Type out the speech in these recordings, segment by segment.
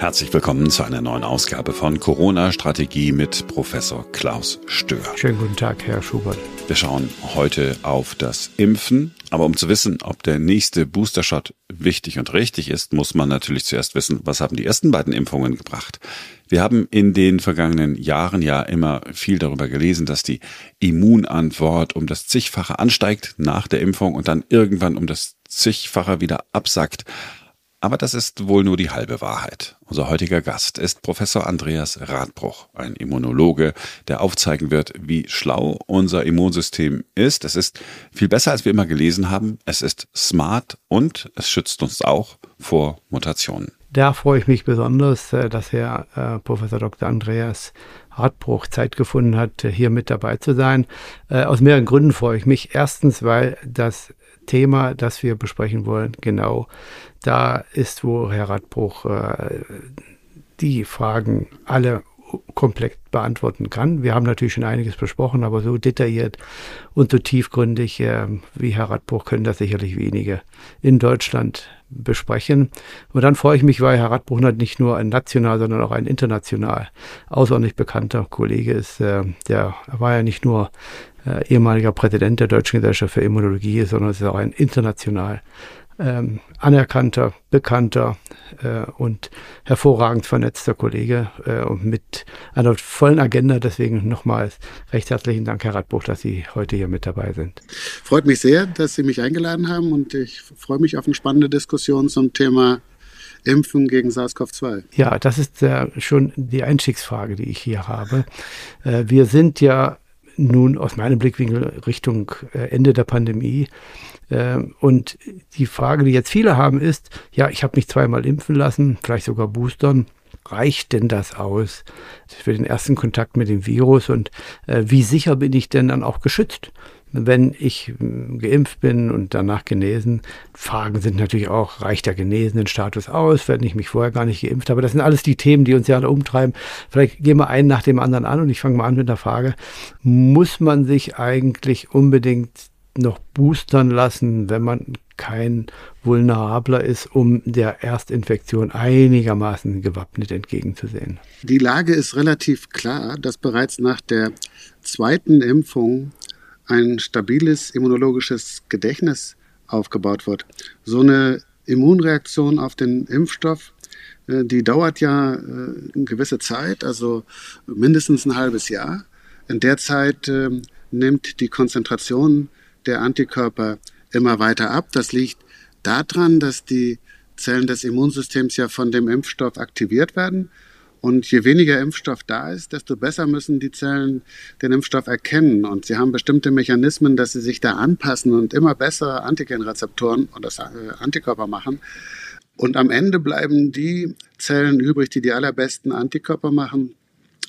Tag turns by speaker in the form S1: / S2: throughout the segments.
S1: Herzlich willkommen zu einer neuen Ausgabe von Corona-Strategie mit Professor Klaus Stör.
S2: Schönen guten Tag, Herr Schubert.
S1: Wir schauen heute auf das Impfen. Aber um zu wissen, ob der nächste Boostershot wichtig und richtig ist, muss man natürlich zuerst wissen, was haben die ersten beiden Impfungen gebracht. Wir haben in den vergangenen Jahren ja immer viel darüber gelesen, dass die Immunantwort um das zigfache ansteigt nach der Impfung und dann irgendwann um das zigfache wieder absackt. Aber das ist wohl nur die halbe Wahrheit. Unser heutiger Gast ist Professor Andreas Radbruch, ein Immunologe, der aufzeigen wird, wie schlau unser Immunsystem ist. Es ist viel besser, als wir immer gelesen haben. Es ist smart und es schützt uns auch vor Mutationen.
S2: Da freue ich mich besonders, äh, dass Herr äh, Professor Dr. Andreas Hartbruch Zeit gefunden hat, hier mit dabei zu sein. Äh, aus mehreren Gründen freue ich mich. Erstens, weil das Thema, das wir besprechen wollen, genau da ist, wo Herr Radbruch äh, die Fragen alle komplett beantworten kann. Wir haben natürlich schon einiges besprochen, aber so detailliert und so tiefgründig äh, wie Herr Radbruch können das sicherlich wenige in Deutschland besprechen. Und dann freue ich mich, weil Herr Radbruch nicht nur ein national, sondern auch ein international außerordentlich bekannter Kollege ist. Äh, der war ja nicht nur äh, ehemaliger Präsident der Deutschen Gesellschaft für Immunologie, sondern ist auch ein international ähm, anerkannter, bekannter äh, und hervorragend vernetzter Kollege äh, und mit einer vollen Agenda. Deswegen nochmals recht herzlichen Dank, Herr Radbuch, dass Sie heute hier mit dabei sind.
S3: Freut mich sehr, dass Sie mich eingeladen haben und ich freue mich auf eine spannende Diskussion zum Thema Impfen gegen SARS-CoV-2?
S2: Ja, das ist äh, schon die Einstiegsfrage, die ich hier habe. Äh, wir sind ja nun aus meinem Blickwinkel Richtung äh, Ende der Pandemie. Ähm, und die Frage, die jetzt viele haben, ist, ja, ich habe mich zweimal impfen lassen, vielleicht sogar boostern. Reicht denn das aus für den ersten Kontakt mit dem Virus und äh, wie sicher bin ich denn dann auch geschützt? wenn ich hm, geimpft bin und danach genesen. Fragen sind natürlich auch, reicht der genesenen Status aus, wenn ich mich vorher gar nicht geimpft habe? Das sind alles die Themen, die uns ja alle umtreiben. Vielleicht gehen wir einen nach dem anderen an und ich fange mal an mit der Frage, muss man sich eigentlich unbedingt noch boostern lassen, wenn man kein Vulnerabler ist, um der Erstinfektion einigermaßen gewappnet entgegenzusehen?
S3: Die Lage ist relativ klar, dass bereits nach der zweiten Impfung ein stabiles immunologisches Gedächtnis aufgebaut wird. So eine Immunreaktion auf den Impfstoff, äh, die dauert ja äh, eine gewisse Zeit, also mindestens ein halbes Jahr. In der Zeit ähm, nimmt die Konzentration der Antikörper immer weiter ab. Das liegt daran, dass die Zellen des Immunsystems ja von dem Impfstoff aktiviert werden. Und je weniger Impfstoff da ist, desto besser müssen die Zellen den Impfstoff erkennen. Und sie haben bestimmte Mechanismen, dass sie sich da anpassen und immer bessere Antigenrezeptoren und das äh, Antikörper machen. Und am Ende bleiben die Zellen übrig, die die allerbesten Antikörper machen.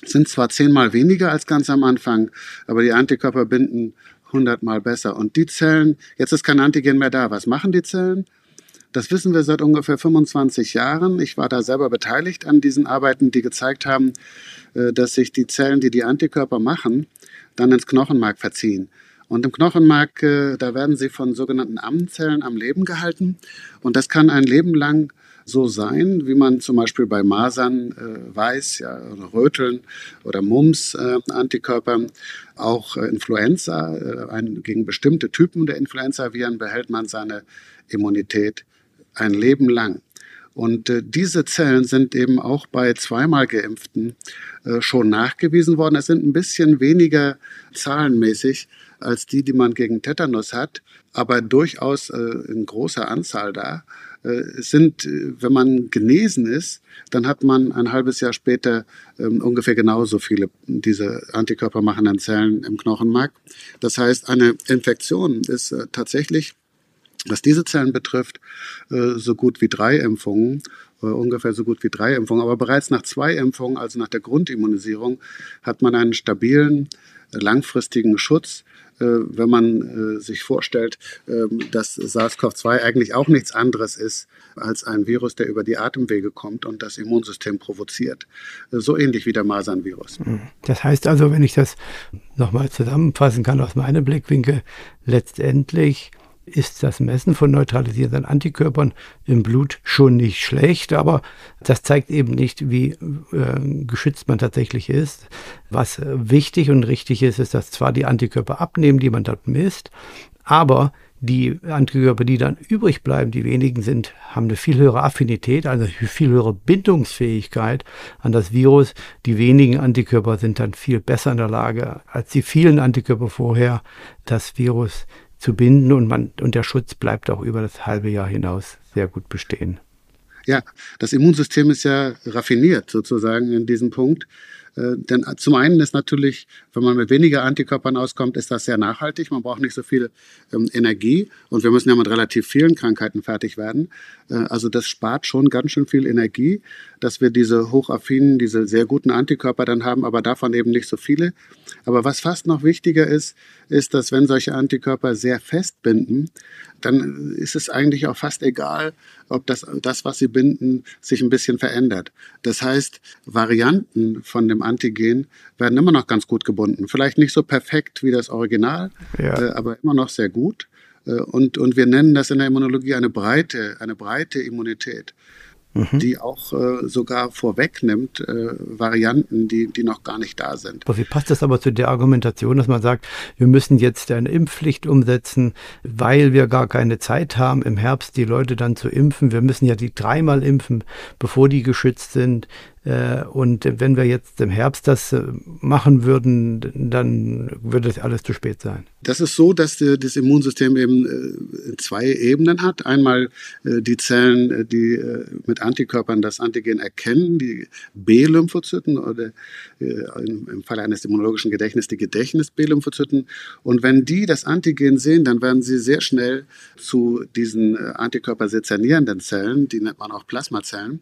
S3: Sind zwar zehnmal weniger als ganz am Anfang, aber die Antikörper binden hundertmal besser. Und die Zellen, jetzt ist kein Antigen mehr da. Was machen die Zellen? Das wissen wir seit ungefähr 25 Jahren. Ich war da selber beteiligt an diesen Arbeiten, die gezeigt haben, äh, dass sich die Zellen, die die Antikörper machen, dann ins Knochenmark verziehen. Und im Knochenmark, äh, da werden sie von sogenannten Ammenzellen am Leben gehalten. Und das kann ein Leben lang so sein, wie man zum Beispiel bei Masern äh, weiß, ja, oder Röteln oder Mumps äh, auch äh, Influenza, äh, ein, gegen bestimmte Typen der Influenza-Viren behält man seine Immunität ein Leben lang. Und äh, diese Zellen sind eben auch bei zweimal geimpften äh, schon nachgewiesen worden. Es sind ein bisschen weniger zahlenmäßig als die, die man gegen Tetanus hat, aber durchaus äh, in großer Anzahl da. Äh, sind, äh, wenn man genesen ist, dann hat man ein halbes Jahr später ähm, ungefähr genauso viele diese antikörpermachenden Zellen im Knochenmark. Das heißt, eine Infektion ist äh, tatsächlich was diese Zellen betrifft, äh, so gut wie drei Impfungen, äh, ungefähr so gut wie drei Impfungen. Aber bereits nach zwei Impfungen, also nach der Grundimmunisierung, hat man einen stabilen, langfristigen Schutz. Äh, wenn man sich vorstellt, ähm, dass SARS-CoV-2 eigentlich auch nichts anderes ist als ein Virus, der über die Atemwege kommt und das Immunsystem provoziert. So ähnlich wie der Masernvirus.
S2: Mhm. Das heißt also, wenn ich das nochmal zusammenfassen kann aus meinem Blickwinkel, letztendlich ist das Messen von neutralisierenden Antikörpern im Blut schon nicht schlecht, aber das zeigt eben nicht, wie äh, geschützt man tatsächlich ist. Was wichtig und richtig ist, ist, dass zwar die Antikörper abnehmen, die man dort misst, aber die Antikörper, die dann übrig bleiben, die wenigen sind, haben eine viel höhere Affinität, also viel höhere Bindungsfähigkeit an das Virus. Die wenigen Antikörper sind dann viel besser in der Lage, als die vielen Antikörper vorher, das Virus zu binden und man, und der Schutz bleibt auch über das halbe Jahr hinaus sehr gut bestehen.
S3: Ja, das Immunsystem ist ja raffiniert sozusagen in diesem Punkt. Äh, denn zum einen ist natürlich, wenn man mit weniger Antikörpern auskommt, ist das sehr nachhaltig. Man braucht nicht so viel ähm, Energie und wir müssen ja mit relativ vielen Krankheiten fertig werden. Äh, also das spart schon ganz schön viel Energie, dass wir diese hochaffinen, diese sehr guten Antikörper dann haben, aber davon eben nicht so viele. Aber was fast noch wichtiger ist, ist, dass wenn solche Antikörper sehr festbinden, dann ist es eigentlich auch fast egal, ob das, das, was sie binden, sich ein bisschen verändert. Das heißt, Varianten von dem Antigen werden immer noch ganz gut gebunden. Vielleicht nicht so perfekt wie das Original, ja. äh, aber immer noch sehr gut. Äh, und, und wir nennen das in der Immunologie eine breite, eine breite Immunität mhm. die auch äh, sogar vorwegnimmt äh, Varianten, die, die noch gar nicht da sind.
S2: Aber wie passt das aber zu der Argumentation, dass man sagt, wir müssen jetzt eine Impfpflicht umsetzen, weil wir gar keine Zeit haben, im Herbst die Leute dann zu impfen. Wir müssen ja die dreimal impfen, bevor die geschützt sind. Äh, und wenn wir jetzt im Herbst das äh, machen würden, dann würde es alles zu spät sein.
S3: Das ist so, dass das Immunsystem eben äh, zwei Ebenen hat. Einmal die Zellen, die mit Antikörpern das Antigen erkennen, die B-Lymphozyten oder im Falle eines immunologischen Gedächtnisses die Gedächtnis-B-Lymphozyten. Und wenn die das Antigen sehen, dann werden sie sehr schnell zu diesen Antikörper-sezernierenden Zellen, die nennt man auch Plasmazellen.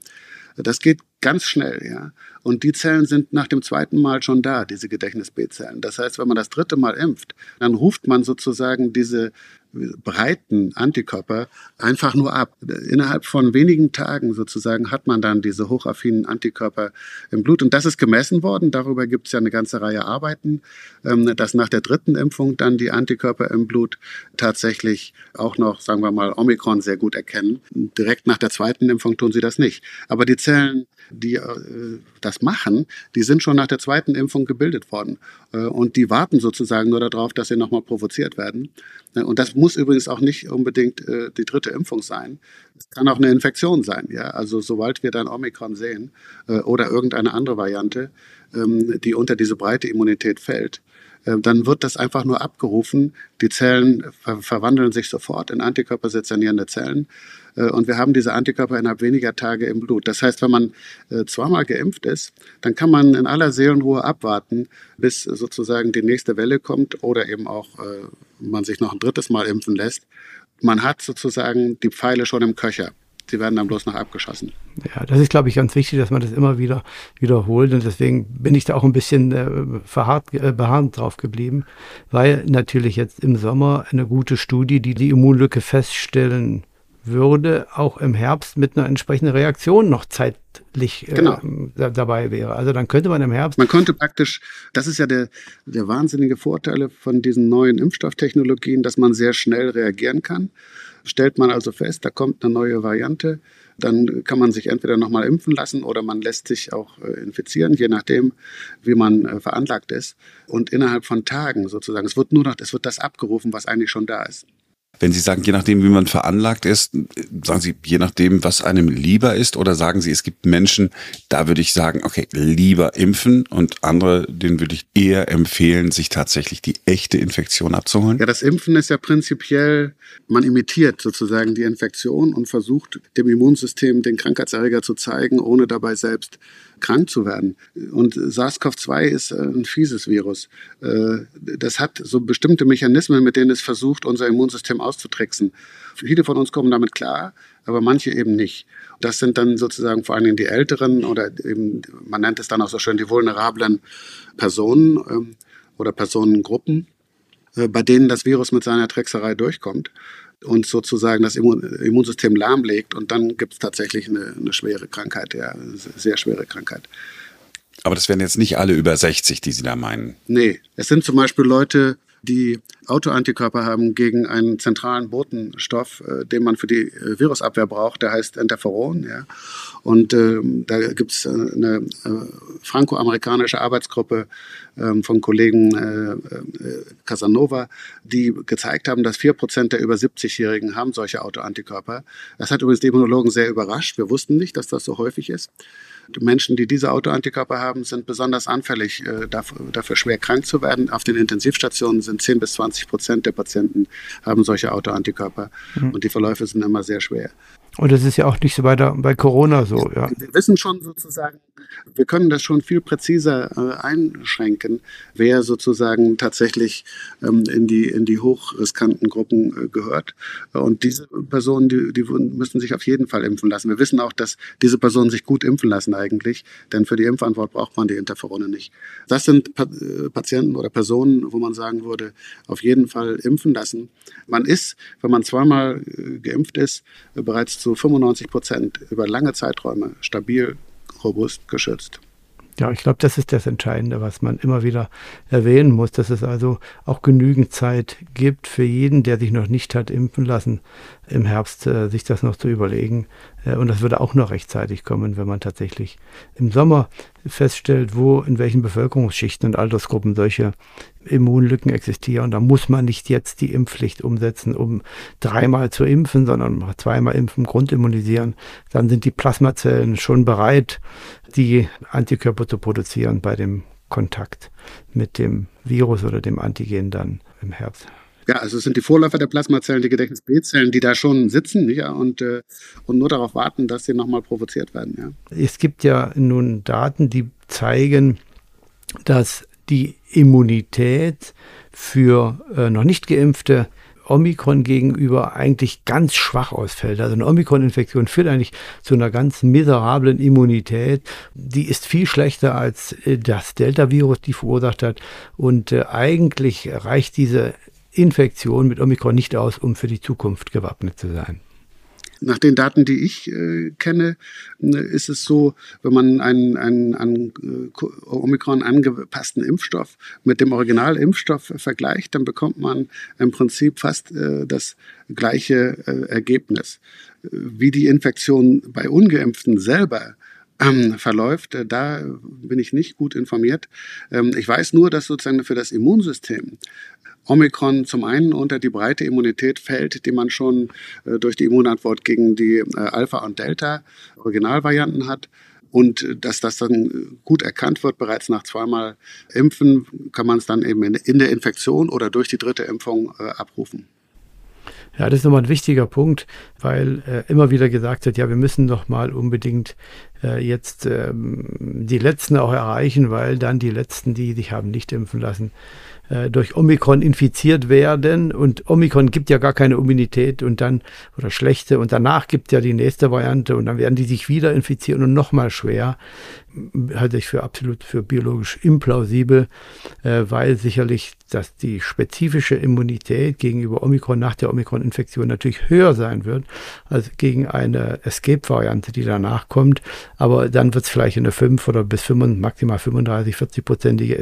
S3: Das geht ganz schnell, ja. Und die Zellen sind nach dem zweiten Mal schon da, diese Gedächtnis-B-Zellen. Das heißt, wenn man das dritte Mal impft, dann ruft man sozusagen diese breiten Antikörper einfach nur ab. Innerhalb von wenigen Tagen sozusagen hat man dann diese hochaffinen Antikörper im Blut. Und das ist gemessen worden. Darüber gibt es ja eine ganze Reihe Arbeiten, ähm, dass nach der dritten Impfung dann die Antikörper im Blut tatsächlich auch noch, sagen wir mal, Omikron sehr gut erkennen. Direkt nach der zweiten Impfung tun sie das nicht. Aber die Zellen, die äh, das machen, die sind schon nach der zweiten Impfung gebildet worden. Äh, und die warten sozusagen nur darauf, dass sie nochmal provoziert werden. Äh, und das muss übrigens auch nicht unbedingt äh, die dritte Impfung sein. Es kann auch eine Infektion sein. Ja? Also sobald wir dann Omikron sehen äh, oder irgendeine andere Variante, ähm, die unter diese breite Immunität fällt, äh, dann wird das einfach nur abgerufen. Die Zellen ver verwandeln sich sofort in antikörpersezernierende Zellen und wir haben diese Antikörper innerhalb weniger Tage im Blut. Das heißt, wenn man äh, zweimal geimpft ist, dann kann man in aller Seelenruhe abwarten, bis sozusagen die nächste Welle kommt oder eben auch man sich noch ein drittes Mal impfen lässt. Man hat sozusagen die Pfeile schon im Köcher. Sie werden dann bloß noch abgeschossen.
S2: Ja, das ist, glaube ich, ganz wichtig, dass man das immer wieder wiederholt. Und deswegen bin ich da auch ein bisschen äh, verharrt, äh, beharrend drauf geblieben, weil natürlich jetzt im Sommer eine gute Studie, die die Immunlücke feststellen würde, auch im Herbst mit einer entsprechenden Reaktion noch zeitlich äh, genau. dabei wäre. Also dann könnte man im Herbst.
S3: Man könnte praktisch, das ist ja der, der wahnsinnige Vorteil von diesen neuen Impfstofftechnologien, dass man sehr schnell reagieren kann. Stellt man also fest, da kommt eine neue Variante, dann kann man sich entweder nochmal impfen lassen oder man lässt sich auch äh, infizieren, je nachdem, wie man äh, veranlagt ist. Und innerhalb von Tagen sozusagen, es wird nur noch, es wird das abgerufen, was eigentlich schon da ist.
S1: Wenn Sie sagen, je nachdem, wie man veranlagt ist, sagen Sie, je nachdem, was einem lieber ist, oder sagen Sie, es gibt Menschen, da würde ich sagen, okay, lieber impfen und andere, denen würde ich eher empfehlen, sich tatsächlich die echte Infektion abzuholen?
S3: Ja, das Impfen ist ja prinzipiell, man imitiert sozusagen die Infektion und versucht dem Immunsystem den Krankheitserreger zu zeigen, ohne dabei selbst krank zu werden. Und SARS-CoV-2 ist äh, ein fieses Virus. Äh, das hat so bestimmte Mechanismen, mit denen es versucht, unser Immunsystem auszutricksen. Viele von uns kommen damit klar, aber manche eben nicht. Das sind dann sozusagen vor allen Dingen die Älteren oder eben, man nennt es dann auch so schön, die vulnerablen Personen ähm, oder Personengruppen, äh, bei denen das Virus mit seiner Trickserei durchkommt und sozusagen das Immunsystem lahmlegt und dann gibt es tatsächlich eine, eine, schwere Krankheit, ja, eine sehr schwere Krankheit.
S1: Aber das wären jetzt nicht alle über 60, die Sie da meinen.
S3: Nee, es sind zum Beispiel Leute die Autoantikörper haben gegen einen zentralen Botenstoff, äh, den man für die äh, Virusabwehr braucht, der heißt Interferon. Ja. Und äh, da gibt es äh, eine äh, franco-amerikanische Arbeitsgruppe äh, von Kollegen äh, Casanova, die gezeigt haben, dass vier Prozent der über 70-Jährigen haben solche Autoantikörper. Das hat übrigens die Immunologen sehr überrascht. Wir wussten nicht, dass das so häufig ist. Menschen, die diese Autoantikörper haben, sind besonders anfällig äh, dafür, dafür, schwer krank zu werden. Auf den Intensivstationen sind 10 bis 20 Prozent der Patienten haben solche Autoantikörper mhm. und die Verläufe sind immer sehr schwer.
S2: Und das ist ja auch nicht so weiter bei Corona so. Ja.
S3: Wir wissen schon sozusagen, wir können das schon viel präziser äh, einschränken, wer sozusagen tatsächlich ähm, in, die, in die hochriskanten Gruppen äh, gehört. Und diese Personen, die, die müssen sich auf jeden Fall impfen lassen. Wir wissen auch, dass diese Personen sich gut impfen lassen eigentlich, denn für die Impfantwort braucht man die Interferone nicht. Das sind pa äh, Patienten oder Personen, wo man sagen würde, auf jeden Fall impfen lassen. Man ist, wenn man zweimal äh, geimpft ist, äh, bereits zu 95 Prozent über lange Zeiträume stabil, robust geschützt.
S2: Ja, ich glaube, das ist das Entscheidende, was man immer wieder erwähnen muss, dass es also auch genügend Zeit gibt für jeden, der sich noch nicht hat impfen lassen, im Herbst äh, sich das noch zu überlegen. Äh, und das würde auch noch rechtzeitig kommen, wenn man tatsächlich im Sommer feststellt, wo in welchen Bevölkerungsschichten und Altersgruppen solche Immunlücken existieren. Da muss man nicht jetzt die Impfpflicht umsetzen, um dreimal zu impfen, sondern zweimal impfen, grundimmunisieren. Dann sind die Plasmazellen schon bereit, die Antikörper zu produzieren bei dem Kontakt mit dem Virus oder dem Antigen dann im Herbst.
S3: Ja, also es sind die Vorläufer der Plasmazellen, die Gedächtnis-B-Zellen, die da schon sitzen ja, und, äh, und nur darauf warten, dass sie nochmal provoziert werden. Ja.
S2: Es gibt ja nun Daten, die zeigen, dass die Immunität für äh, noch nicht geimpfte Omikron gegenüber eigentlich ganz schwach ausfällt. Also eine Omikron-Infektion führt eigentlich zu einer ganz miserablen Immunität. Die ist viel schlechter als äh, das Delta-Virus, die verursacht hat. Und äh, eigentlich reicht diese Infektion mit Omikron nicht aus, um für die Zukunft gewappnet zu sein.
S3: Nach den Daten, die ich äh, kenne, äh, ist es so, wenn man einen, einen an äh, Omikron angepassten Impfstoff mit dem Originalimpfstoff vergleicht, dann bekommt man im Prinzip fast äh, das gleiche äh, Ergebnis. Wie die Infektion bei ungeimpften selber ähm, verläuft, äh, da bin ich nicht gut informiert. Ähm, ich weiß nur, dass sozusagen für das Immunsystem Omikron zum einen unter die breite Immunität fällt, die man schon äh, durch die Immunantwort gegen die äh, Alpha- und Delta-Originalvarianten hat. Und äh, dass das dann gut erkannt wird, bereits nach zweimal Impfen, kann man es dann eben in, in, der Infektion oder durch die dritte Impfung äh, abrufen.
S2: Ja, das ist nochmal ein wichtiger Punkt, weil äh, immer wieder gesagt wird, ja, wir müssen doch mal unbedingt äh, jetzt ähm, die Letzten auch erreichen, weil dann die Letzten, die sich haben nicht impfen lassen, äh, durch Omikron infiziert werden. Und Omikron gibt ja gar keine Immunität und dann oder schlechte. Und danach gibt ja die nächste Variante und dann werden die sich wieder infizieren und nochmal schwer. Halte ich für absolut für biologisch implausibel, äh, weil sicherlich dass die spezifische Immunität gegenüber Omikron nach der Omikron-Infektion natürlich höher sein wird als gegen eine Escape-Variante, die danach kommt. Aber dann wird es vielleicht eine 5 oder bis 5, maximal 35, 40-prozentige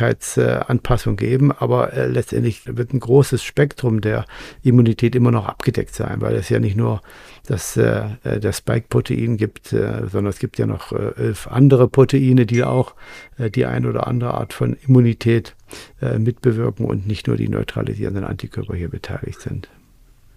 S2: Escape-Wirksamkeitsanpassung geben. Aber äh, letztendlich wird ein großes Spektrum der Immunität immer noch abgedeckt sein, weil es ja nicht nur das, äh, äh das Spike-Protein gibt, sondern es gibt ja noch elf andere Proteine, die auch die eine oder andere Art von Immunität mitbewirken und nicht nur die neutralisierenden Antikörper hier beteiligt sind.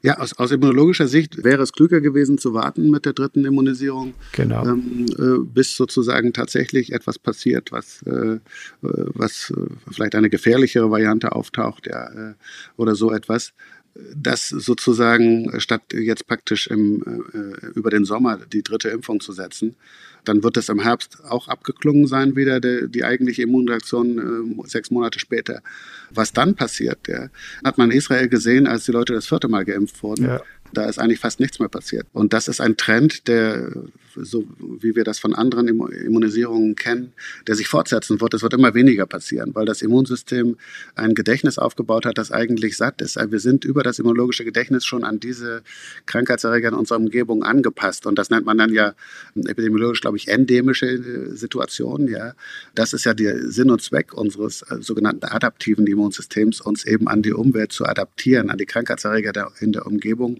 S3: Ja, aus, aus, immunologischer Sicht wäre es klüger gewesen zu warten mit der dritten Immunisierung, genau. ähm, äh, bis sozusagen tatsächlich etwas passiert, was, äh, was äh, vielleicht eine gefährlichere Variante auftaucht, ja, äh, oder so etwas das sozusagen statt jetzt praktisch im, äh, über den Sommer die dritte Impfung zu setzen, dann wird es im Herbst auch abgeklungen sein, wieder die, die eigentliche Immunreaktion äh, sechs Monate später. Was dann passiert, ja, hat man in Israel gesehen, als die Leute das vierte Mal geimpft wurden. Ja. Da ist eigentlich fast nichts mehr passiert. Und das ist ein Trend, der so wie wir das von anderen Immunisierungen kennen, der sich fortsetzen wird. Es wird immer weniger passieren, weil das Immunsystem ein Gedächtnis aufgebaut hat, das eigentlich satt ist. Wir sind über das immunologische Gedächtnis schon an diese Krankheitserreger in unserer Umgebung angepasst. Und das nennt man dann ja epidemiologisch, glaube ich, endemische äh, Situationen. Ja. Das ist ja der Sinn und Zweck unseres äh, sogenannten adaptiven Immunsystems, uns eben an die Umwelt zu adaptieren, an die Krankheitserreger in der Umgebung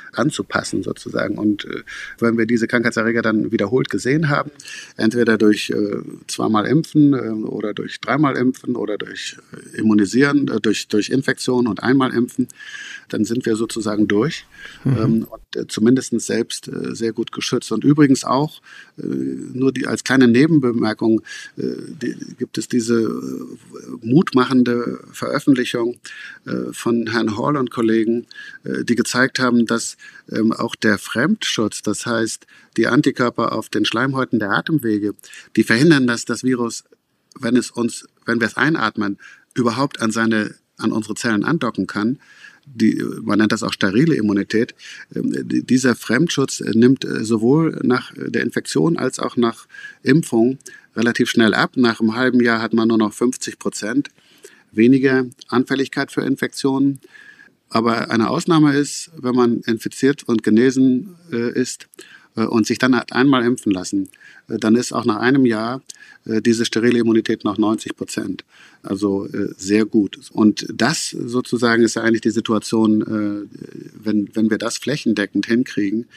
S3: anzupassen sozusagen. Und äh, wenn wir diese Krankheitserreger dann wiederholt gesehen haben, entweder durch äh, zweimal Impfen äh, oder durch dreimal Impfen oder durch äh, Immunisieren, äh, durch, durch Infektion und einmal Impfen, dann sind wir sozusagen durch mhm. ähm, und äh, zumindest selbst sehr gut geschützt. Und übrigens auch, nur die, als kleine Nebenbemerkung, die, gibt es diese mutmachende Veröffentlichung von Herrn Hall und Kollegen, die gezeigt haben, dass ähm, auch der Fremdschutz, das heißt die Antikörper auf den Schleimhäuten der Atemwege, die verhindern, dass das Virus, wenn es uns, wenn wir es einatmen, überhaupt an seine an unsere Zellen andocken kann. Die, man nennt das auch sterile Immunität. Ähm, dieser Fremdschutz nimmt äh, sowohl nach der Infektion als auch nach Impfung relativ schnell ab. Nach einem halben Jahr hat man nur noch 50 Prozent weniger Anfälligkeit für Infektionen. Aber eine Ausnahme ist, wenn man infiziert und genesen äh, ist äh, und sich dann hat einmal impfen lassen, äh, dann ist auch nach einem Jahr äh, diese sterile Immunität noch 90 Prozent. Also äh, sehr gut. Und das sozusagen ist ja eigentlich die Situation, äh, wenn, wenn wir das flächendeckend hinkriegen,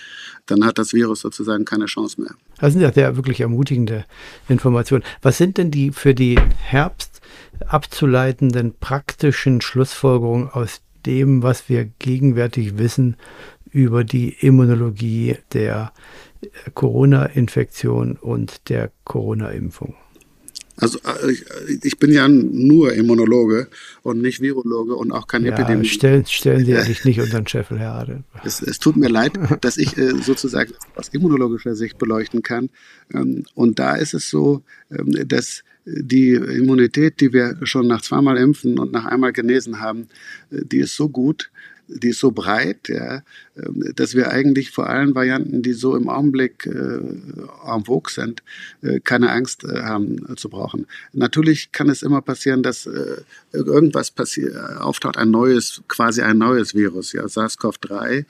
S3: dann hat das Virus sozusagen keine Chance mehr.
S2: Das sind ja sehr wirklich ermutigende Informationen. Was sind denn die für die Herbst abzuleitenden praktischen Schlussfolgerungen aus dem, was wir gegenwärtig wissen über die Immunologie der Corona-Infektion und der Corona-Impfung?
S3: Also äh, ich bin ja nur Immunologe und nicht Virologe und auch kein ja, Epidemiologe.
S2: Stellen, stellen Sie ja nicht, nicht unseren Scheffel, Herr Ade.
S3: Es, es tut mir leid, dass ich äh, sozusagen aus immunologischer Sicht beleuchten kann. Ähm, und da ist es so, ähm, dass die Immunität, die wir schon nach zweimal Impfen und nach einmal genesen haben, äh, die ist so gut, die ist so breit, ja, ähm, dass wir eigentlich vor allen Varianten, die so im Augenblick äh, en vogue sind, äh, keine Angst äh, haben äh, zu brauchen. Natürlich kann es immer passieren, dass äh, irgendwas passiert, auftaucht, ein neues, quasi ein neues Virus, ja, SARS-CoV-3.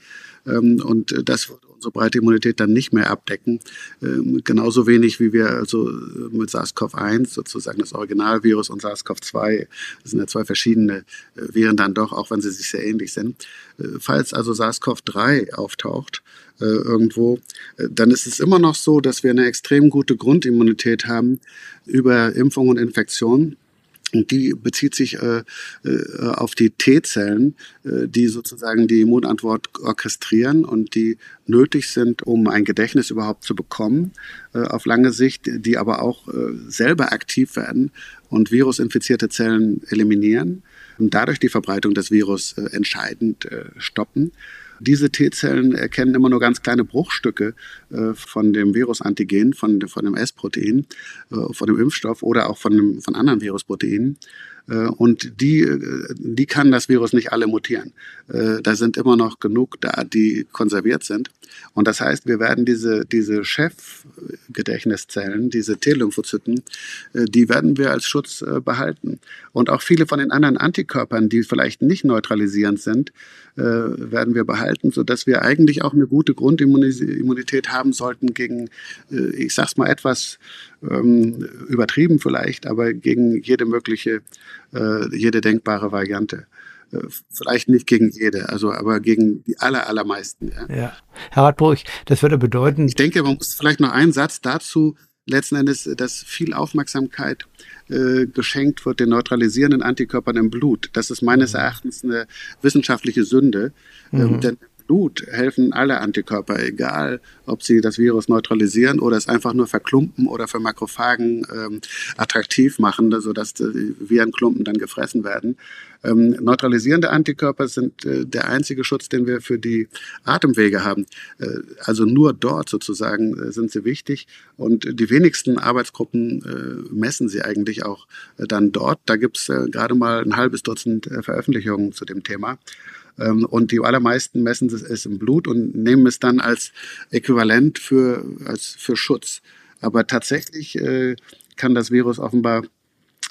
S3: Ähm, und das unsere breite Immunität dann nicht mehr abdecken. Ähm, genauso wenig wie wir also äh, mit SARS-CoV-1 sozusagen das Originalvirus und SARS-CoV-2, das sind ja zwei verschiedene äh, Viren dann doch, auch wenn sie sich sehr ähnlich sind. Äh, falls also SARS-CoV-3 auftaucht, irgendwo, dann ist es immer noch so, dass wir eine extrem gute Grundimmunität haben über Impfung und Infektion. Und die bezieht sich äh, äh, auf die T-Zellen, äh, die sozusagen die Immunantwort orchestrieren und die nötig sind, um ein Gedächtnis überhaupt zu bekommen äh, auf lange Sicht, die aber auch äh, selber aktiv werden und virusinfizierte Zellen eliminieren und dadurch die Verbreitung des Virus äh, entscheidend stoppen. Diese T-Zellen erkennen immer nur ganz kleine Bruchstücke äh, von dem Virusantigen, von, von dem S-Protein, äh, von dem Impfstoff oder auch von, von anderen Virusproteinen. Äh, und die, äh, die kann das Virus nicht alle mutieren. Äh, da sind immer noch genug da, die konserviert sind. Und das heißt, wir werden diese, diese Chefgedächtniszellen, diese T-Lymphozyten, die werden wir als Schutz behalten. Und auch viele von den anderen Antikörpern, die vielleicht nicht neutralisierend sind, werden wir behalten, sodass wir eigentlich auch eine gute Grundimmunität haben sollten gegen, ich sag's mal etwas ähm, übertrieben vielleicht, aber gegen jede mögliche, äh, jede denkbare Variante. Äh, vielleicht nicht gegen jede, also aber gegen die aller, allermeisten.
S2: Ja. ja. Herr Radburg, das würde bedeuten.
S3: Ich denke, man muss vielleicht noch einen Satz dazu letzten Endes, dass viel Aufmerksamkeit äh, geschenkt wird den neutralisierenden Antikörpern im Blut. Das ist meines mhm. Erachtens eine wissenschaftliche Sünde. Ähm, mhm. Ähm, denn Blut helfen alle Antikörper, egal ob sie das Virus neutralisieren oder es einfach nur verklumpen oder für Makrophagen ähm, attraktiv machen, sodass die Virenklumpen dann gefressen werden. Ähm, neutralisierende Antikörper sind äh, der einzige Schutz, den wir für die Atemwege haben. Äh, also nur dort sozusagen äh, sind sie wichtig und die wenigsten Arbeitsgruppen äh, messen sie eigentlich auch äh, dann dort. Da gibt es äh, gerade mal ein halbes Dutzend Veröffentlichungen zu dem Thema. Ähm, und die allermeisten messen es im Blut und nehmen es dann als Äquivalent für, als, für Schutz. Aber tatsächlich äh, kann das Virus offenbar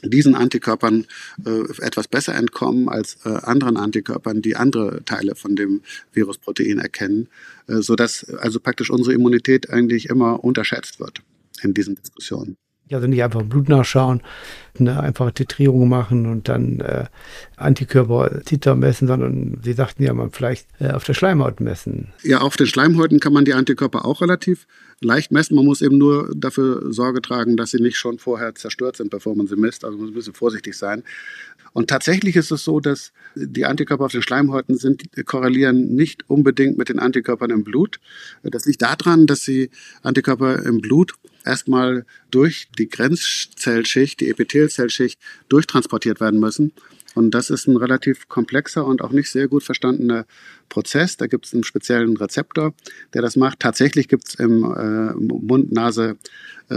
S3: diesen Antikörpern äh, etwas besser entkommen als äh, anderen Antikörpern, die andere Teile von dem Virusprotein erkennen, äh, sodass also praktisch unsere Immunität eigentlich immer unterschätzt wird in diesen Diskussionen.
S2: Also nicht einfach Blut nachschauen, eine einfache Titrierung machen und dann äh, Antikörper-Titer messen, sondern Sie sagten ja, man vielleicht äh, auf der Schleimhaut messen.
S3: Ja, auf den Schleimhäuten kann man die Antikörper auch relativ leicht messen. Man muss eben nur dafür Sorge tragen, dass sie nicht schon vorher zerstört sind, bevor man sie misst. Also man muss ein bisschen vorsichtig sein. Und tatsächlich ist es so, dass die Antikörper auf den Schleimhäuten sind, korrelieren nicht unbedingt mit den Antikörpern im Blut. Das liegt daran, dass die Antikörper im Blut erstmal durch die Grenzzellschicht, die Epithelzellschicht durchtransportiert werden müssen. Und das ist ein relativ komplexer und auch nicht sehr gut verstandener Prozess. Da gibt es einen speziellen Rezeptor, der das macht. Tatsächlich gibt es im äh, Mund, Nase, äh,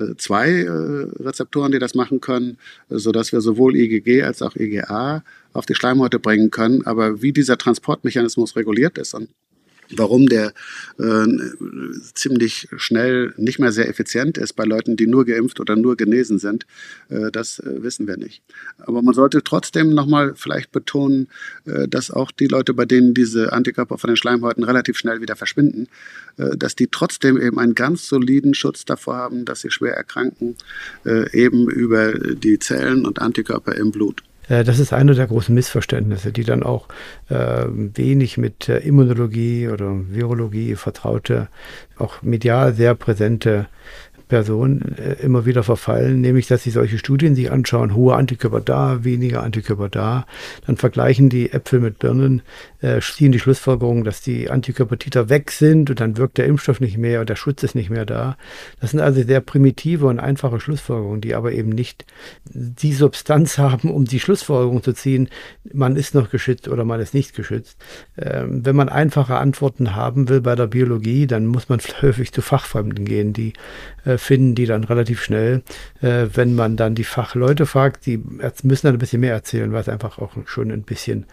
S3: äh, zwei äh, Rezeptoren, die das machen können, sodass wir sowohl IgG als auch IgA auf die Schleimhäute bringen können. Aber wie dieser Transportmechanismus reguliert ist und Warum der äh, ziemlich schnell nicht mehr sehr effizient ist bei Leuten, die nur geimpft oder nur genesen sind, äh, das äh, wissen wir nicht. Aber man sollte trotzdem nochmal vielleicht betonen, äh, dass auch die Leute, bei denen diese Antikörper von den Schleimhäuten relativ schnell wieder verschwinden, äh, dass die trotzdem eben einen ganz soliden Schutz davor haben, dass sie schwer erkranken, äh, eben über die Zellen und Antikörper im Blut.
S2: Äh, das ist eine der großen Missverständnisse, die dann auch äh, wenig mit äh, Immunologie oder Virologie vertraute, auch medial sehr präsente Personen äh, immer wieder verfallen, nämlich dass sie solche Studien sich anschauen, hohe Antikörper da, weniger Antikörper da, dann vergleichen die Äpfel mit Birnen, äh, ziehen die Schlussfolgerung, dass die Antikörpertiter weg sind und dann wirkt der Impfstoff nicht mehr und der Schutz ist nicht mehr da. Das sind also sehr primitive und einfache Schlussfolgerungen, die aber eben nicht die Substanz haben, um die Schlussfolgerung zu ziehen, man ist noch geschützt oder man ist nicht geschützt. Ähm, wenn man einfache Antworten haben will bei der Biologie, dann muss man häufig zu Fachfremden gehen, die äh, finden die dann relativ schnell. Äh, wenn man dann die Fachleute fragt, die müssen dann ein bisschen mehr erzählen, weil es einfach auch schon ein bisschen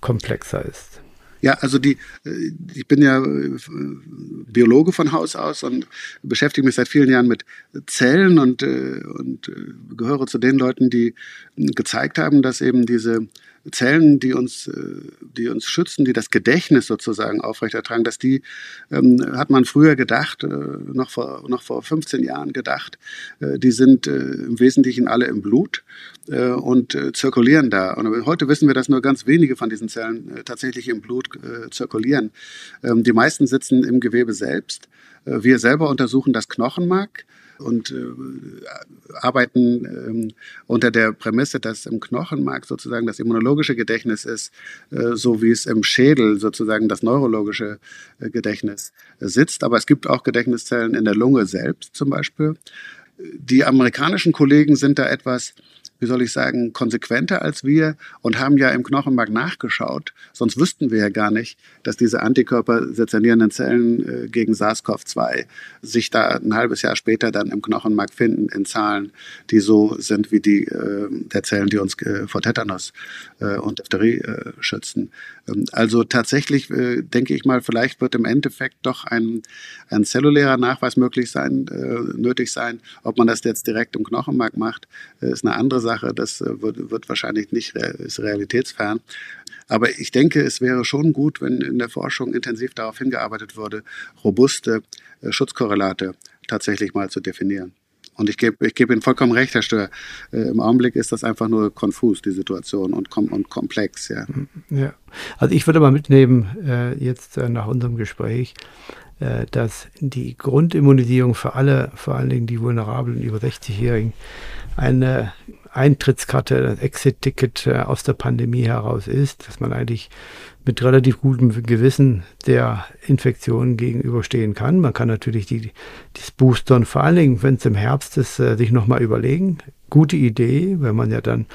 S2: komplexer ist.
S3: Ja, also die, äh, ich bin ja äh, Biologe von Haus aus und beschäftige mich seit vielen Jahren mit Zellen und, und gehöre zu den Leuten, die gezeigt haben, dass eben diese Zellen, die uns, äh, die uns schützen, die das Gedächtnis sozusagen aufrechtertragen, dass die, ähm, hat man früher gedacht, äh, noch, vor, noch vor 15 Jahren gedacht, äh, die sind äh, im Wesentlichen alle im Blut äh, und äh, zirkulieren da. Und heute wissen wir, dass nur ganz wenige von diesen Zellen tatsächlich im Blut zirkulieren. Ähm, die meisten sitzen im Gewebe selbst. wir selber untersuchen das Knochenmark und äh, arbeiten ähm, unter der Prämisse, dass im Knochenmark sozusagen das immunologische Gedächtnis ist, äh, so wie es im Schädel sozusagen das neurologische äh, Gedächtnis sitzt. Aber es gibt auch Gedächtniszellen in der Lunge selbst zum Beispiel. Die amerikanischen Kollegen sind da etwas wie soll ich sagen, konsequenter als wir und haben ja im Knochenmark nachgeschaut. Sonst wüssten wir ja gar nicht, dass diese Antikörper sezernierenden Zellen äh, gegen SARS-CoV-2 sich da ein halbes Jahr später dann im Knochenmark finden in Zahlen, die so sind wie die äh, der Zellen, die uns äh, vor Tetanus und Diphtherie schützen. Ähm, also tatsächlich denke ich mal, vielleicht wird im Endeffekt doch ein, ein zellulärer Nachweis möglich sein, nötig sein. Ob man das jetzt direkt im Knochenmark macht, ist eine andere Sache. Sache. Das äh, wird, wird wahrscheinlich nicht ist realitätsfern. Aber ich denke, es wäre schon gut, wenn in der Forschung intensiv darauf hingearbeitet würde, robuste äh, Schutzkorrelate tatsächlich mal zu definieren. Und ich gebe ich geb Ihnen vollkommen recht, Herr Stör. Äh, Im Augenblick ist das einfach nur konfus, die Situation, und, kom und komplex. Ja.
S2: ja. Also ich würde mal mitnehmen, äh, jetzt äh, nach unserem Gespräch, dass die Grundimmunisierung für alle, vor allen Dingen die vulnerablen über 60-Jährigen, eine Eintrittskarte, ein Exit-Ticket äh, aus der Pandemie heraus ist, dass man eigentlich mit relativ gutem Gewissen der Infektion gegenüberstehen kann. Man kann natürlich die, das Boostern, vor allen Dingen, wenn es im Herbst ist, äh, sich nochmal überlegen. Gute Idee, wenn man ja dann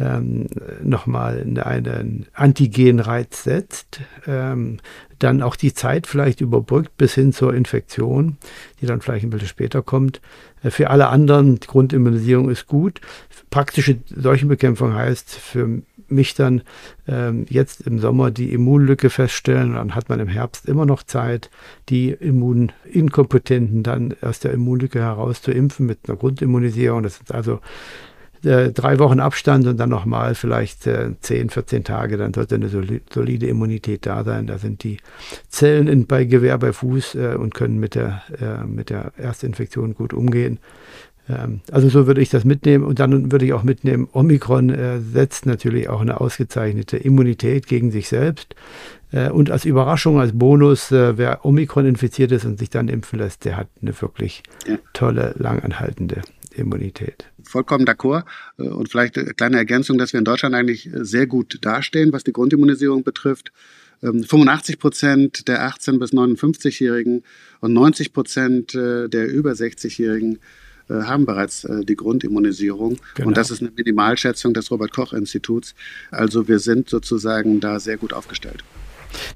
S2: ähm, nochmal einen Antigenreiz setzt, ähm, dann auch die Zeit vielleicht überbrückt bis hin zur Infektion, die dann vielleicht ein bisschen später kommt. Äh, für alle anderen, Grundimmunisierung ist gut. Praktische Seuchenbekämpfung heißt für mich dann ähm, jetzt im Sommer die Immunlücke feststellen. Dann hat man im Herbst immer noch Zeit, die Immuninkompetenten dann aus der Immunlücke heraus zu impfen mit einer Grundimmunisierung. Das ist also äh, drei Wochen Abstand und dann nochmal vielleicht äh, 10, 14 Tage, dann sollte eine solide Immunität da sein. Da sind die Zellen in, bei Gewehr bei Fuß äh, und können mit der, äh, mit der Erstinfektion gut umgehen. Ähm, also so würde ich das mitnehmen und dann würde ich auch mitnehmen, Omikron äh, setzt natürlich auch eine ausgezeichnete Immunität gegen sich selbst. Äh, und als Überraschung, als Bonus, äh, wer Omikron infiziert ist und sich dann impfen lässt, der hat eine wirklich tolle, langanhaltende Immunität.
S3: Vollkommen d'accord. Äh, und vielleicht eine kleine Ergänzung, dass wir in Deutschland eigentlich sehr gut dastehen, was die Grundimmunisierung betrifft. 85 ähm, Prozent der 18- bis 59-Jährigen und 90 Prozent der über 60-Jährigen äh, haben bereits äh, die Grundimmunisierung. Genau. Und das ist eine Minimalschätzung des Robert Koch Instituts. Also wir sind sozusagen da sehr gut aufgestellt.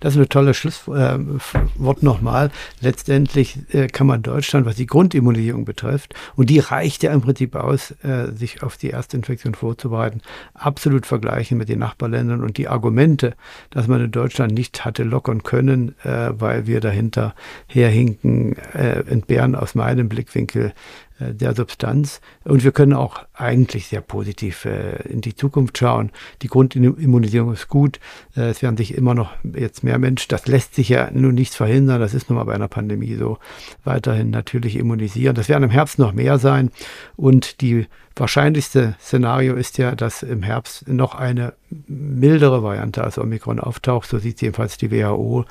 S2: Das ist ein tolles Schlusswort äh, nochmal. Letztendlich äh, kann man Deutschland, was die Grundimmunisierung betrifft, und die reicht ja im Prinzip aus, äh, sich auf die erste Infektion vorzubereiten, absolut vergleichen mit den Nachbarländern. Und die Argumente, dass man in Deutschland nicht hatte lockern können, weil wir dahinter herhinken, entbehren aus meinem Blickwinkel der Substanz. Und wir können auch eigentlich sehr positiv äh, in die Zukunft schauen. Die Grundimmunisierung ist gut. Äh, es werden sich immer noch jetzt mehr Menschen, das lässt sich ja nun nichts verhindern, das ist nun mal bei einer Pandemie so, weiterhin natürlich immunisieren. Das werden im Herbst noch mehr sein. Und die wahrscheinlichste Szenario ist ja, dass im Herbst noch eine mildere Variante als Omikron auftaucht. So sieht jedenfalls die WHO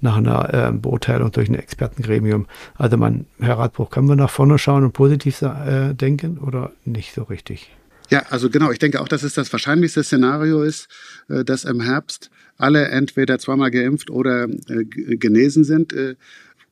S2: nach einer äh, Beurteilung durch ein Expertengremium. Also man, Herr Radbruch, können wir nach vorne schauen und positiv äh, denken oder nicht so richtig?
S3: Ja, also genau. Ich denke auch, dass es das wahrscheinlichste Szenario ist, äh, dass im Herbst alle entweder zweimal geimpft oder äh, genesen sind.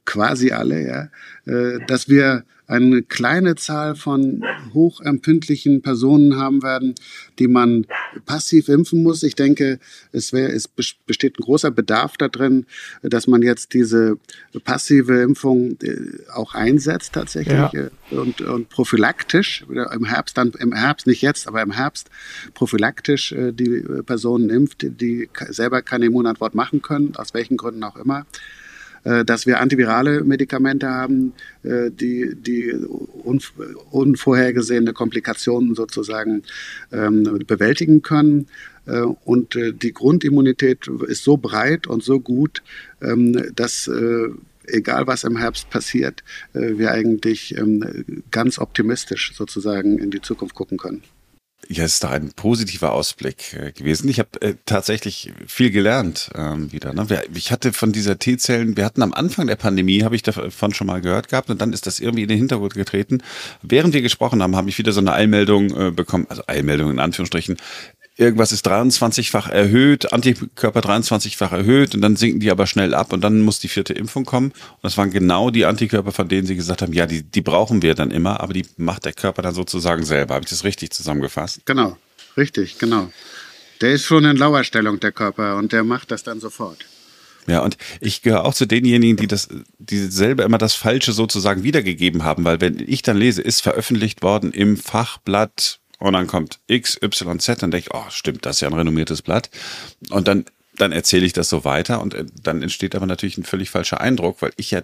S3: Äh, quasi alle, ja, äh, dass wir eine kleine Zahl von hochempfindlichen Personen haben werden, die man passiv impfen muss. Ich denke, es, wär, es besteht ein großer Bedarf darin, dass man jetzt diese passive Impfung äh, auch einsetzt tatsächlich ja. Äh, und, und prophylaktisch im Herbst, dann im Herbst, nicht jetzt, aber im Herbst prophylaktisch die Personen impft, die selber keine Immunantwort machen können, aus welchen Gründen auch immer. Äh, dass wir antivirale Medikamente haben, äh, die, die unvorhergesehene Komplikationen sozusagen ähm, bewältigen können. Äh, und die Grundimmunität ist so breit und so gut, ähm, dass egal was im Herbst passiert, wir eigentlich ähm, ganz optimistisch sozusagen in die Zukunft gucken können.
S1: Ja, ist da ein positiver Ausblick äh, gewesen. Ich habe äh, tatsächlich viel gelernt ähm, wieder. Ne? Ich hatte von dieser T-Zellen, wir hatten am Anfang der Pandemie, habe ich davon schon mal gehört gehabt und dann ist das irgendwie in den Hintergrund getreten. Während wir gesprochen haben, habe ich wieder so eine Eilmeldung äh, bekommen, also Eilmeldung in Anführungsstrichen, irgendwas ist 23-fach erhöht, Antikörper 23-fach erhöht und dann sinken die aber schnell ab und dann muss die vierte Impfung kommen. Und das waren genau die Antikörper, von denen sie gesagt haben, ja, die, die brauchen wir dann immer, aber die macht der Körper dann sozusagen selber. Habe ich das richtig zusammengefasst?
S3: Genau, richtig, genau. Der ist schon in Lauerstellung, der Körper, und der macht das dann sofort.
S1: Ja, und ich gehöre auch zu denjenigen, die das, die selber immer das Falsche sozusagen wiedergegeben haben, weil wenn ich dann lese, ist veröffentlicht worden im Fachblatt und dann kommt X, Y, Z, dann denke ich, oh, stimmt, das ist ja ein renommiertes Blatt. Und dann, dann erzähle ich das so weiter und äh, dann entsteht aber natürlich ein völlig falscher Eindruck, weil ich ja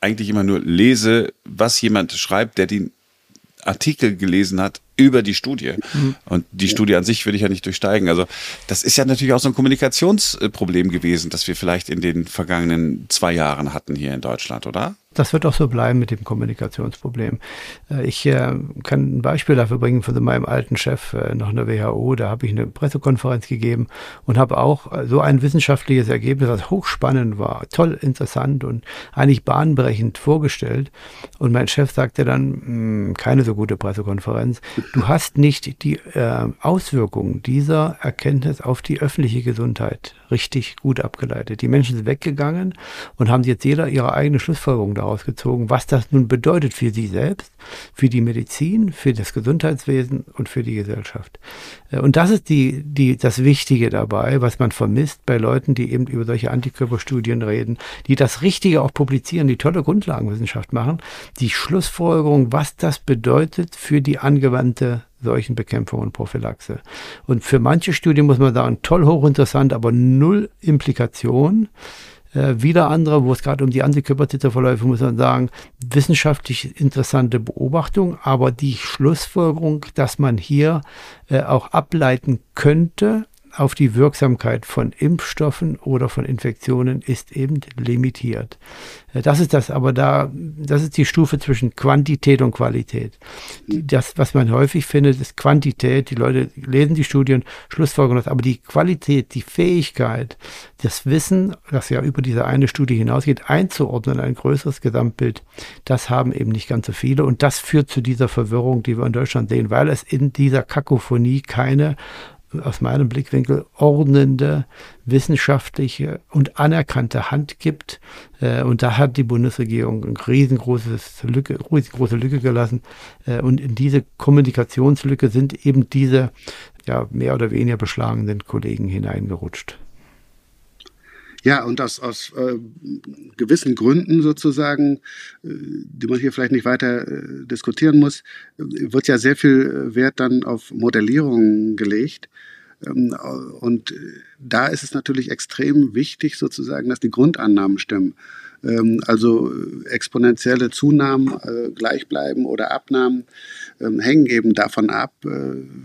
S1: eigentlich immer nur lese, was jemand schreibt, der den Artikel gelesen hat über die Studie. Mhm. Und die. Studie an sich würde ich ja nicht durchsteigen. Also das ist ja natürlich auch so ein Kommunikationsproblem gewesen, das wir vielleicht in den vergangenen zwei Jahren hatten hier in Deutschland, oder?
S2: das wird auch so bleiben mit dem Kommunikationsproblem. Äh, ich äh, kann ein Beispiel dafür bringen von meinem alten Chef äh, nach einer WHO. Da habe ich eine Pressekonferenz gegeben und habe auch so ein wissenschaftliches Ergebnis, das hochspannend war, toll interessant und eigentlich bahnbrechend vorgestellt. Und mein Chef sagte dann, hm, keine so gute Pressekonferenz. Du hast nicht die Auswirkungen dieser Erkenntnis auf die öffentliche Gesundheit richtig gut abgeleitet. Die Menschen sind weggegangen und haben jetzt jeder ihre eigene Schlussfolgerung daraus gezogen, was das nun bedeutet für sie selbst, für die Medizin, für das Gesundheitswesen und für die Gesellschaft. Äh, und das ist die, die, das Wichtige dabei, was man vermisst bei Leuten, die eben über solche Antikörperstudien reden, die das Richtige auch publizieren, die tolle Grundlagenwissenschaft machen, die Schlussfolgerung, was das bedeutet für die angewandte Seuchenbekämpfung und Prophylaxe. Und für manche Studien muss man sagen, toll hochinteressant, aber null Implikation. Äh, wieder andere, wo es gerade um die Antikörpertiterverläufe, muss man sagen, wissenschaftlich interessante Beobachtung, aber die Schlussfolgerung, dass man hier äh, auch ableiten könnte, auf die Wirksamkeit von Impfstoffen oder von Infektionen ist eben limitiert. Äh, das ist das, aber da, das ist die Stufe zwischen Quantität und Qualität. Das, was man häufig findet, ist Quantität. Die Leute lesen die Studien, schlussfolgern das, aber die Qualität, die Fähigkeit, das Wissen, das ja über diese eine Studie hinausgeht, einzuordnen, ein größeres Gesamtbild, das haben eben nicht ganz so viele und das führt zu dieser Verwirrung, die wir in Deutschland sehen, weil es in dieser Kakophonie keine aus meinem Blickwinkel ordnende, wissenschaftliche und anerkannte Hand gibt. Äh, und da hat die Bundesregierung eine riesengroßes Lücke, riesengroße Lücke gelassen. Äh, und in diese Kommunikationslücke sind eben diese ja, mehr oder weniger beschlagenen Kollegen hineingerutscht.
S3: Ja, und aus, aus äh, gewissen Gründen sozusagen, äh, die man hier vielleicht nicht weiter äh, diskutieren muss, äh, wird ja sehr viel Wert dann auf Modellierungen gelegt. Ähm, und da ist es natürlich extrem wichtig sozusagen, dass die Grundannahmen stimmen. Ähm, also exponentielle Zunahmen äh, gleich bleiben oder Abnahmen ähm, hängen eben davon ab, äh,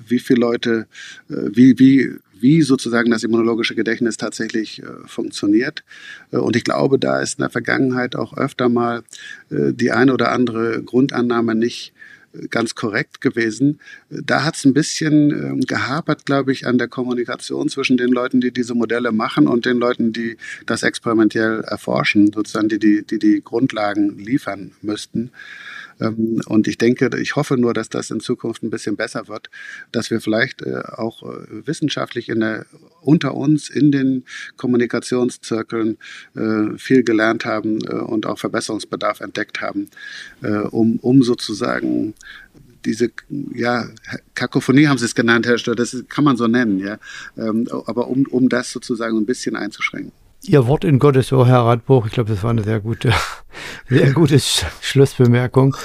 S3: wie viele Leute, wie, wie wie sozusagen das immunologische Gedächtnis tatsächlich äh, funktioniert. Äh, und ich glaube, da ist in der Vergangenheit auch öfter mal äh, die eine oder andere Grundannahme nicht äh, ganz korrekt gewesen. Da hat es ein bisschen ähm, gehapert, glaube ich, an der Kommunikation zwischen den Leuten, die diese Modelle machen und den Leuten, die das experimentell erforschen, sozusagen die die, die, die Grundlagen liefern müssten. Ähm, und ich denke, ich hoffe nur, dass das in Zukunft ein bisschen besser wird, dass wir vielleicht äh, auch äh, wissenschaftlich in der, unter uns in den Kommunikationszirkeln äh, viel gelernt haben und auch Verbesserungsbedarf entdeckt haben, um, um sozusagen diese ja, Kakophonie haben Sie es genannt, Herr Stör, das kann man so nennen, ja. Ähm, aber um, um das sozusagen ein bisschen einzuschränken.
S2: Ihr Wort in Gottes Ohr, Herr Radbuch, ich glaube, das war eine sehr gute, sehr gute Schlussbemerkung.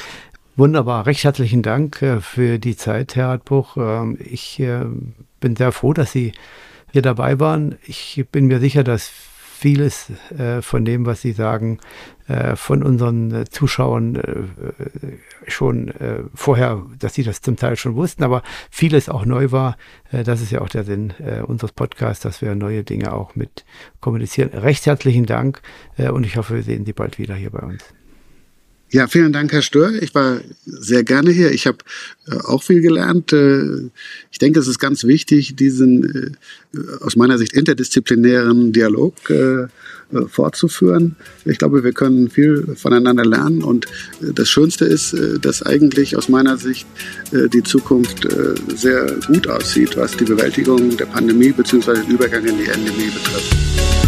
S2: Wunderbar, recht herzlichen Dank äh, für die Zeit, Herr Radbuch. Ähm, ich äh, bin sehr froh, dass Sie hier dabei waren. Ich bin mir sicher, dass vieles äh, von dem, was Sie sagen, äh, von unseren äh, Zuschauern äh, schon äh, vorher, dass sie das zum Teil schon wussten, aber vieles auch neu war. Das ist ja auch der Sinn unseres Podcasts, dass wir neue Dinge auch mit kommunizieren. Recht herzlichen Dank und ich hoffe, wir sehen Sie bald wieder hier bei uns.
S3: Ja, vielen Dank, Herr Stör. Ich war sehr gerne hier. Ich habe äh, auch viel gelernt. Äh, ich denke, es ist ganz wichtig, diesen äh, aus meiner Sicht interdisziplinären Dialog äh, äh, fortzuführen. Ich glaube, wir können viel voneinander lernen und äh, das Schönste ist, dass eigentlich aus meiner Sicht die Zukunft sehr gut aussieht, was die Bewältigung der Pandemie bzw. den Übergang in die Endemie betrifft.